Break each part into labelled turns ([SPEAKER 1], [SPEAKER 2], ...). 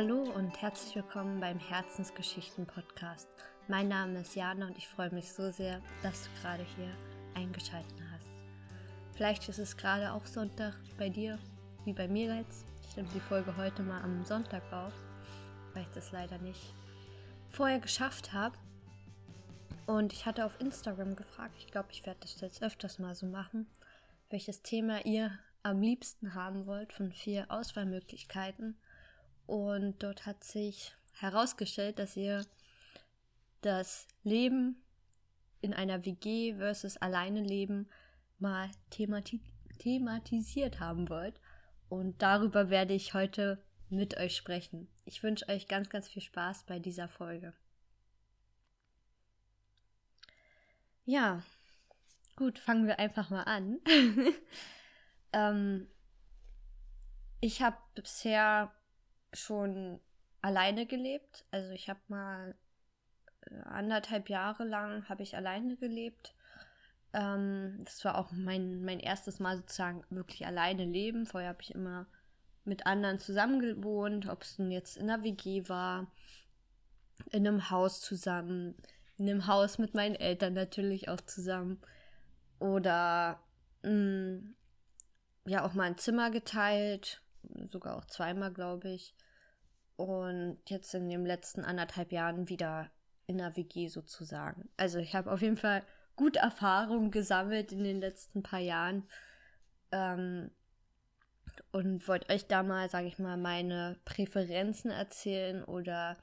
[SPEAKER 1] Hallo und herzlich willkommen beim Herzensgeschichten-Podcast. Mein Name ist Jana und ich freue mich so sehr, dass du gerade hier eingeschaltet hast. Vielleicht ist es gerade auch Sonntag bei dir, wie bei mir jetzt. Ich nehme die Folge heute mal am Sonntag auf, weil ich das leider nicht vorher geschafft habe. Und ich hatte auf Instagram gefragt, ich glaube, ich werde das jetzt öfters mal so machen, welches Thema ihr am liebsten haben wollt von vier Auswahlmöglichkeiten. Und dort hat sich herausgestellt, dass ihr das Leben in einer WG versus alleine Leben mal themati thematisiert haben wollt. Und darüber werde ich heute mit euch sprechen. Ich wünsche euch ganz, ganz viel Spaß bei dieser Folge. Ja, gut, fangen wir einfach mal an. ähm, ich habe bisher schon alleine gelebt. Also ich habe mal äh, anderthalb Jahre lang habe ich alleine gelebt. Ähm, das war auch mein, mein erstes Mal sozusagen wirklich alleine leben. Vorher habe ich immer mit anderen zusammen gewohnt, ob es nun jetzt in einer WG war, in einem Haus zusammen, in einem Haus mit meinen Eltern natürlich auch zusammen oder mh, mm, ja auch mal ein Zimmer geteilt sogar auch zweimal, glaube ich. Und jetzt in den letzten anderthalb Jahren wieder in der WG sozusagen. Also ich habe auf jeden Fall gut Erfahrung gesammelt in den letzten paar Jahren. Ähm, und wollte euch da mal, sage ich mal, meine Präferenzen erzählen oder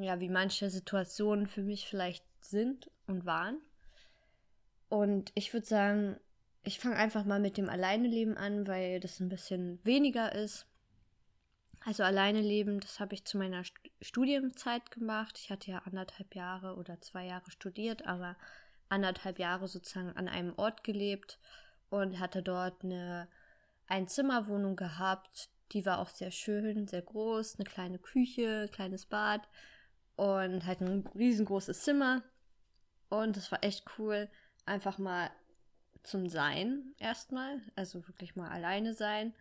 [SPEAKER 1] ja, wie manche Situationen für mich vielleicht sind und waren. Und ich würde sagen, ich fange einfach mal mit dem Alleineleben an, weil das ein bisschen weniger ist. Also alleine leben, das habe ich zu meiner Studienzeit gemacht. Ich hatte ja anderthalb Jahre oder zwei Jahre studiert, aber anderthalb Jahre sozusagen an einem Ort gelebt und hatte dort eine Einzimmerwohnung gehabt. Die war auch sehr schön, sehr groß, eine kleine Küche, kleines Bad und halt ein riesengroßes Zimmer. Und es war echt cool, einfach mal zum Sein erstmal, also wirklich mal alleine sein.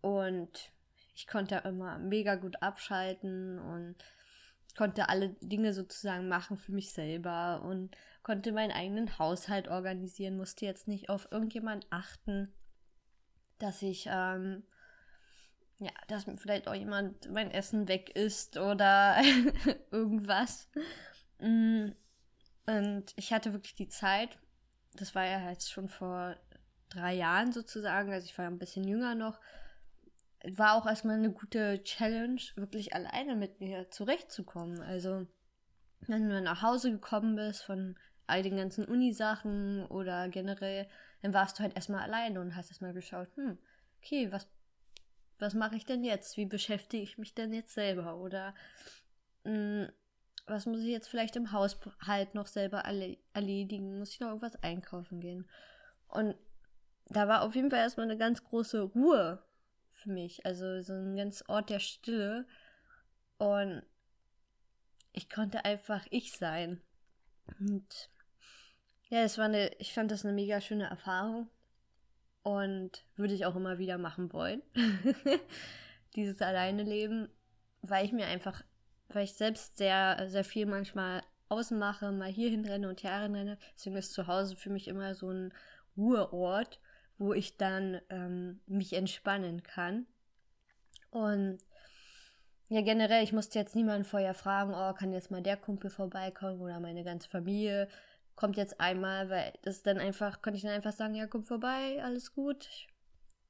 [SPEAKER 1] Und ich konnte immer mega gut abschalten und konnte alle Dinge sozusagen machen für mich selber und konnte meinen eigenen Haushalt organisieren, musste jetzt nicht auf irgendjemand achten, dass ich, ähm, ja, dass vielleicht auch jemand mein Essen weg isst oder irgendwas. Mm, und ich hatte wirklich die Zeit, das war ja jetzt schon vor drei Jahren sozusagen, also ich war ein bisschen jünger noch, war auch erstmal eine gute Challenge, wirklich alleine mit mir zurechtzukommen. Also, wenn du nach Hause gekommen bist von all den ganzen Unisachen oder generell, dann warst du halt erstmal alleine und hast erstmal geschaut, hm, okay, was, was mache ich denn jetzt? Wie beschäftige ich mich denn jetzt selber? Oder mh, hm, was muss ich jetzt vielleicht im Haushalt noch selber erledigen? Muss ich noch irgendwas einkaufen gehen? Und da war auf jeden Fall erstmal eine ganz große Ruhe für mich. Also so ein ganz Ort der Stille. Und ich konnte einfach ich sein. Und ja, es war eine, ich fand das eine mega schöne Erfahrung. Und würde ich auch immer wieder machen wollen. Dieses alleine Leben, weil ich mir einfach weil ich selbst sehr, sehr viel manchmal außen mache, mal hier hinrenne und hier renne. Deswegen ist zu Hause für mich immer so ein Ruheort, wo ich dann ähm, mich entspannen kann. Und ja, generell, ich musste jetzt niemanden vorher fragen, oh, kann jetzt mal der Kumpel vorbeikommen oder meine ganze Familie kommt jetzt einmal, weil das dann einfach, konnte ich dann einfach sagen, ja, komm vorbei, alles gut.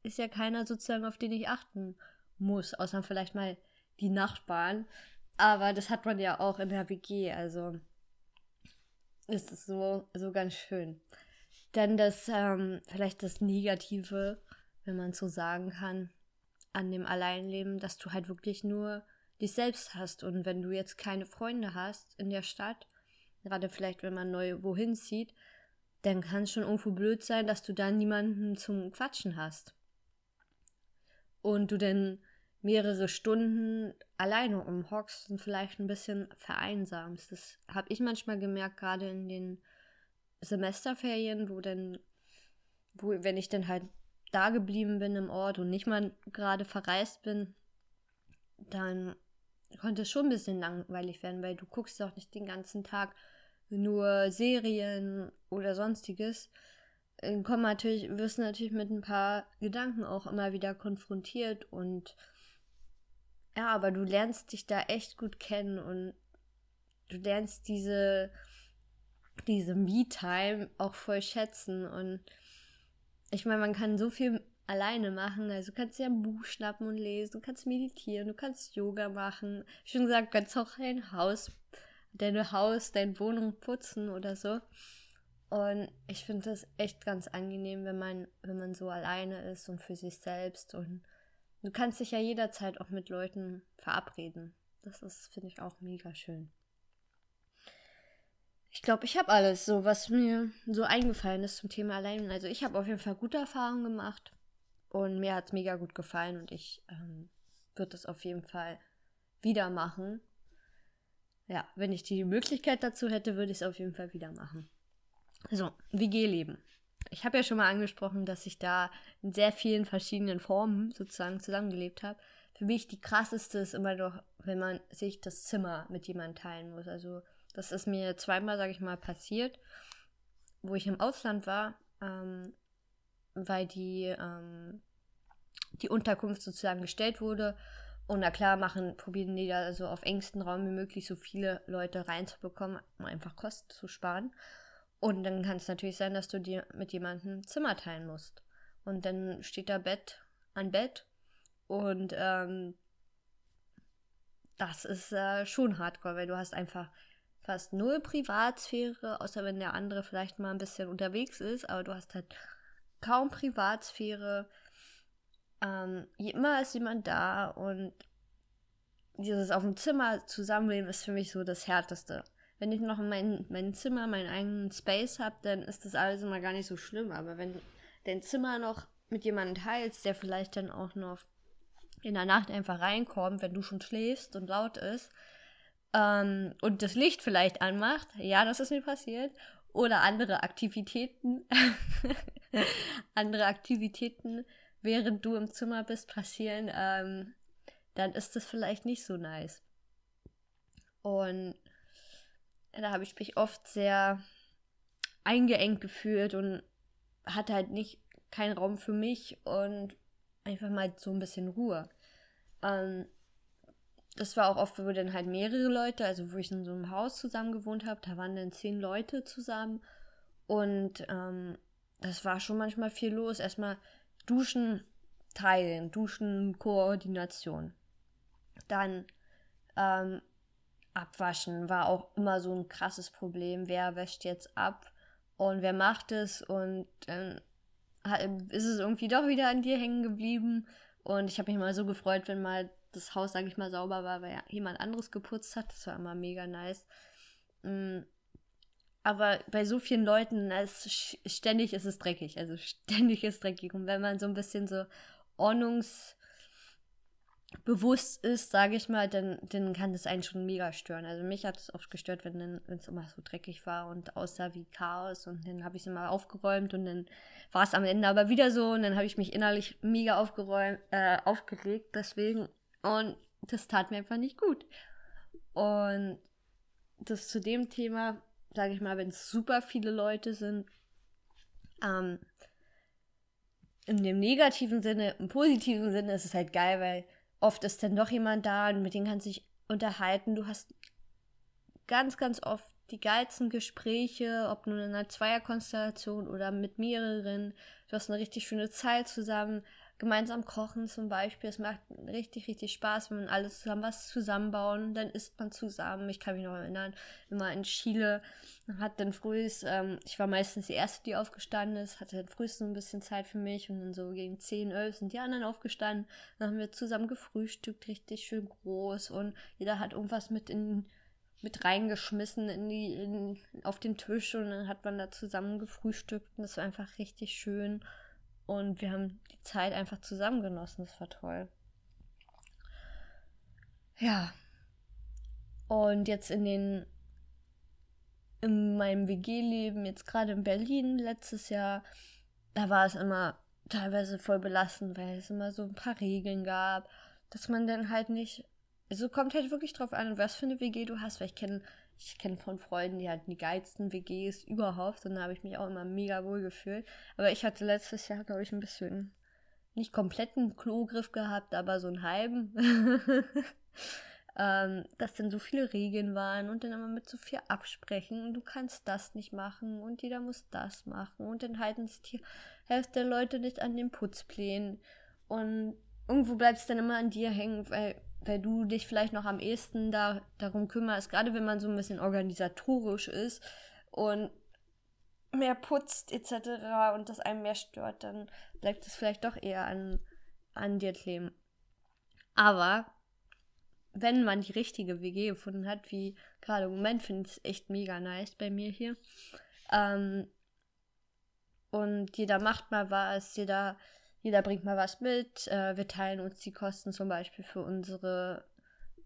[SPEAKER 1] Ist ja keiner sozusagen, auf den ich achten muss, außer vielleicht mal die Nachbarn. Aber das hat man ja auch in der WG, also ist es so, so ganz schön. Dann das, ähm, vielleicht das Negative, wenn man so sagen kann, an dem Alleinleben, dass du halt wirklich nur dich selbst hast. Und wenn du jetzt keine Freunde hast in der Stadt, gerade vielleicht, wenn man neu wohin zieht, dann kann es schon irgendwo blöd sein, dass du da niemanden zum Quatschen hast. Und du dann mehrere Stunden alleine umhockst und vielleicht ein bisschen vereinsamst. Das habe ich manchmal gemerkt, gerade in den Semesterferien, wo dann, wo, wenn ich dann halt da geblieben bin im Ort und nicht mal gerade verreist bin, dann konnte es schon ein bisschen langweilig werden, weil du guckst auch nicht den ganzen Tag nur Serien oder sonstiges. Komm natürlich, wirst natürlich mit ein paar Gedanken auch immer wieder konfrontiert und ja, aber du lernst dich da echt gut kennen und du lernst diese, diese Me-Time auch voll schätzen und ich meine, man kann so viel alleine machen. Also du kannst dir ein Buch schnappen und lesen, du kannst meditieren, du kannst Yoga machen. Schon gesagt, du kannst auch dein Haus, deine Haus, deine Wohnung putzen oder so. Und ich finde das echt ganz angenehm, wenn man, wenn man so alleine ist und für sich selbst. Und du kannst dich ja jederzeit auch mit Leuten verabreden. Das ist, finde ich, auch mega schön. Ich glaube, ich habe alles, so was mir so eingefallen ist zum Thema Allein. Also ich habe auf jeden Fall gute Erfahrungen gemacht und mir hat es mega gut gefallen und ich ähm, würde das auf jeden Fall wieder machen. Ja, wenn ich die Möglichkeit dazu hätte, würde ich es auf jeden Fall wieder machen. So, WG-Leben. Ich habe ja schon mal angesprochen, dass ich da in sehr vielen verschiedenen Formen sozusagen zusammengelebt habe. Für mich die krasseste ist immer noch, wenn man sich das Zimmer mit jemandem teilen muss. Also das ist mir zweimal, sage ich mal, passiert, wo ich im Ausland war, ähm, weil die, ähm, die Unterkunft sozusagen gestellt wurde. Und na klar, machen, probieren die da so auf engstem Raum wie möglich so viele Leute reinzubekommen, um einfach Kosten zu sparen. Und dann kann es natürlich sein, dass du dir mit jemandem Zimmer teilen musst. Und dann steht da Bett an Bett. Und ähm, das ist äh, schon hardcore, weil du hast einfach fast null Privatsphäre, außer wenn der andere vielleicht mal ein bisschen unterwegs ist, aber du hast halt kaum Privatsphäre. Ähm, immer ist jemand da und dieses auf dem Zimmer zusammenleben ist für mich so das Härteste. Wenn ich noch mein, mein Zimmer, meinen eigenen Space habe, dann ist das alles immer gar nicht so schlimm. Aber wenn dein Zimmer noch mit jemandem teilst, der vielleicht dann auch noch in der Nacht einfach reinkommt, wenn du schon schläfst und laut ist, ähm, und das Licht vielleicht anmacht, ja, das ist mir passiert, oder andere Aktivitäten, andere Aktivitäten, während du im Zimmer bist, passieren, ähm, dann ist das vielleicht nicht so nice. Und da habe ich mich oft sehr eingeengt gefühlt und hatte halt nicht keinen Raum für mich und einfach mal so ein bisschen Ruhe. Ähm, das war auch oft, wo dann halt mehrere Leute, also wo ich in so einem Haus zusammen gewohnt habe, da waren dann zehn Leute zusammen. Und ähm, das war schon manchmal viel los. Erstmal Duschen teilen, Duschen Koordination. Dann ähm, abwaschen war auch immer so ein krasses Problem. Wer wäscht jetzt ab und wer macht es? Und dann ist es irgendwie doch wieder an dir hängen geblieben. Und ich habe mich mal so gefreut, wenn mal das Haus, sage ich mal, sauber war, weil jemand anderes geputzt hat. Das war immer mega nice. Mm, aber bei so vielen Leuten, es, ständig ist es dreckig. Also ständig ist es dreckig. Und wenn man so ein bisschen so ordnungsbewusst ist, sage ich mal, dann, dann kann das einen schon mega stören. Also mich hat es oft gestört, wenn es immer so dreckig war und aussah wie Chaos. Und dann habe ich es immer aufgeräumt und dann war es am Ende aber wieder so. Und dann habe ich mich innerlich mega aufgeräumt, äh, aufgeregt. Deswegen und das tat mir einfach nicht gut. Und das zu dem Thema, sage ich mal, wenn es super viele Leute sind, ähm, in dem negativen Sinne, im positiven Sinne ist es halt geil, weil oft ist dann doch jemand da und mit dem kannst du dich unterhalten. Du hast ganz, ganz oft die geilsten Gespräche, ob nur in einer Zweierkonstellation oder mit mehreren. Du hast eine richtig schöne Zeit zusammen gemeinsam kochen zum Beispiel. Es macht richtig, richtig Spaß, wenn man alles zusammen was zusammenbauen. Dann isst man zusammen. Ich kann mich noch erinnern, immer in Chile hat dann frühs, ähm, ich war meistens die Erste, die aufgestanden ist, hatte dann frühestens ein bisschen Zeit für mich und dann so gegen 10, 11 sind die anderen aufgestanden. Dann haben wir zusammen gefrühstückt, richtig schön groß und jeder hat irgendwas mit in mit reingeschmissen in die, in, auf den Tisch und dann hat man da zusammen gefrühstückt und das war einfach richtig schön. Und wir haben die Zeit einfach zusammen genossen. Das war toll. Ja. Und jetzt in den in meinem WG-Leben, jetzt gerade in Berlin letztes Jahr, da war es immer teilweise voll belastend, weil es immer so ein paar Regeln gab. dass man dann halt nicht. Also kommt halt wirklich drauf an, was für eine WG du hast, weil ich kenne ich kenne von Freunden, die hatten die geilsten WGs überhaupt und da habe ich mich auch immer mega wohl gefühlt. Aber ich hatte letztes Jahr, glaube ich, ein bisschen nicht kompletten Klogriff gehabt, aber so einen halben. ähm, dass dann so viele Regeln waren und dann immer mit so viel absprechen und du kannst das nicht machen und jeder muss das machen und dann halten sich die Hälfte der Leute nicht an den Putzplänen und irgendwo bleibt es dann immer an dir hängen, weil, weil du dich vielleicht noch am ehesten da, darum kümmerst, gerade wenn man so ein bisschen organisatorisch ist und mehr putzt etc. und das einem mehr stört, dann bleibt es vielleicht doch eher an, an dir kleben. Aber wenn man die richtige WG gefunden hat, wie gerade im Moment finde ich es echt mega nice bei mir hier. Ähm, und jeder macht mal was, jeder jeder bringt mal was mit. Äh, wir teilen uns die Kosten zum Beispiel für unsere,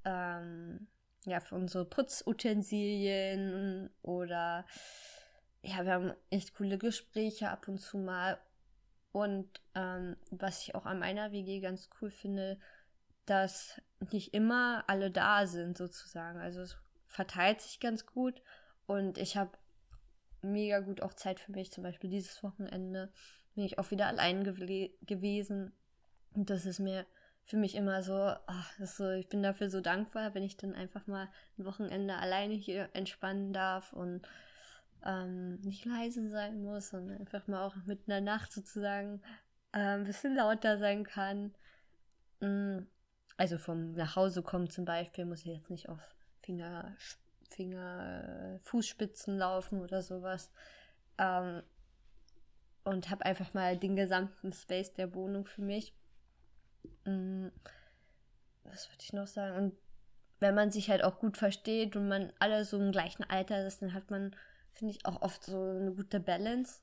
[SPEAKER 1] ähm, ja, für unsere Putzutensilien oder ja, wir haben echt coole Gespräche ab und zu mal. Und ähm, was ich auch an meiner WG ganz cool finde, dass nicht immer alle da sind, sozusagen. Also es verteilt sich ganz gut und ich habe mega gut auch Zeit für mich, zum Beispiel dieses Wochenende bin ich auch wieder allein gew gewesen. Und das ist mir für mich immer so, ach, so, ich bin dafür so dankbar, wenn ich dann einfach mal ein Wochenende alleine hier entspannen darf und ähm, nicht leise sein muss und einfach mal auch mitten in der Nacht sozusagen äh, ein bisschen lauter sein kann. Mm, also vom Nachhause kommen zum Beispiel muss ich jetzt nicht auf Finger, Finger, Fußspitzen laufen oder sowas. Ähm, und habe einfach mal den gesamten Space der Wohnung für mich. Mm, was würde ich noch sagen? Und wenn man sich halt auch gut versteht und man alle so im gleichen Alter ist, dann hat man, finde ich, auch oft so eine gute Balance.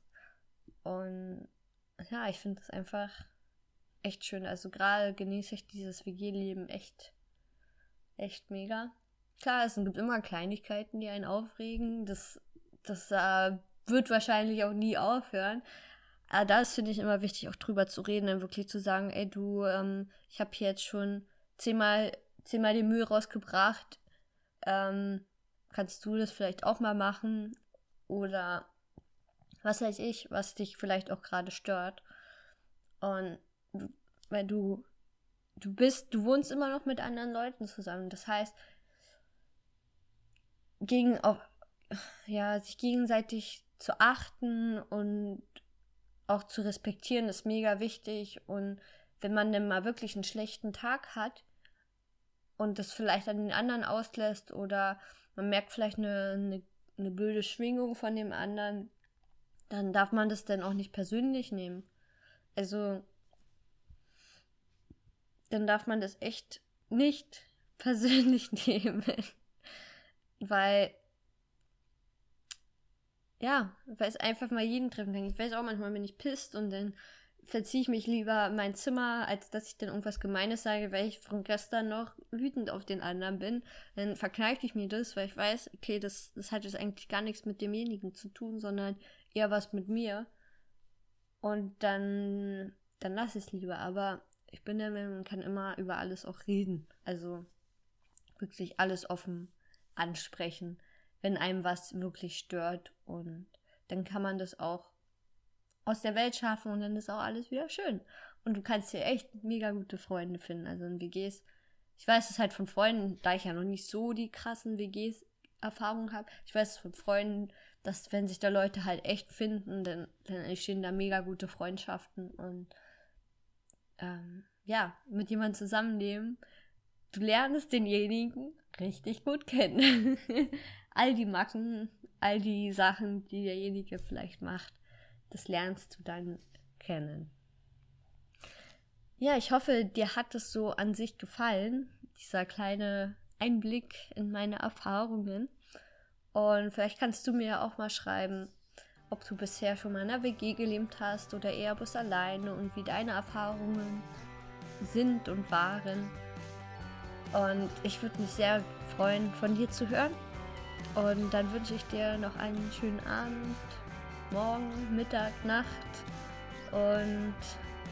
[SPEAKER 1] Und ja, ich finde das einfach echt schön. Also gerade genieße ich dieses WG-Leben echt, echt mega. Klar, es gibt immer Kleinigkeiten, die einen aufregen. Das, das äh, wird wahrscheinlich auch nie aufhören. Aber da ist, finde ich, immer wichtig, auch drüber zu reden, dann wirklich zu sagen, ey, du, ähm, ich habe hier jetzt schon zehnmal, zehnmal die Mühe rausgebracht. Ähm, kannst du das vielleicht auch mal machen? Oder was weiß ich, was dich vielleicht auch gerade stört. Und weil du, du bist, du wohnst immer noch mit anderen Leuten zusammen. Das heißt, gegen auf, ja, sich gegenseitig zu achten und auch zu respektieren ist mega wichtig. Und wenn man dann mal wirklich einen schlechten Tag hat und das vielleicht an den anderen auslässt oder man merkt vielleicht eine, eine, eine blöde Schwingung von dem anderen, dann darf man das dann auch nicht persönlich nehmen. Also, dann darf man das echt nicht persönlich nehmen. Weil ja, weil es einfach mal jeden treffen kann. Ich weiß auch manchmal bin ich pisst und dann verziehe ich mich lieber mein Zimmer, als dass ich dann irgendwas Gemeines sage, weil ich von gestern noch wütend auf den anderen bin. Dann verkneife ich mir das, weil ich weiß, okay, das, das hat jetzt eigentlich gar nichts mit demjenigen zu tun, sondern eher was mit mir. Und dann, dann lasse ich es lieber. Aber ich bin der Meinung, man kann immer über alles auch reden. Also wirklich alles offen ansprechen wenn einem was wirklich stört. Und dann kann man das auch aus der Welt schaffen und dann ist auch alles wieder schön. Und du kannst hier echt mega gute Freunde finden. Also in WGs, ich weiß es halt von Freunden, da ich ja noch nicht so die krassen WGs Erfahrungen habe. Ich weiß es von Freunden, dass wenn sich da Leute halt echt finden, dann, dann entstehen da mega gute Freundschaften und ähm, ja, mit jemandem zusammenleben. Du lernst denjenigen richtig gut kennen. all die Macken, all die Sachen, die derjenige vielleicht macht, das lernst du dann kennen. Ja, ich hoffe, dir hat es so an sich gefallen, dieser kleine Einblick in meine Erfahrungen. Und vielleicht kannst du mir auch mal schreiben, ob du bisher schon mal in einer WG gelebt hast oder eher bloß alleine und wie deine Erfahrungen sind und waren. Und ich würde mich sehr freuen, von dir zu hören. Und dann wünsche ich dir noch einen schönen Abend, morgen, Mittag, Nacht. Und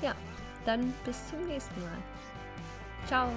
[SPEAKER 1] ja, dann bis zum nächsten Mal. Ciao.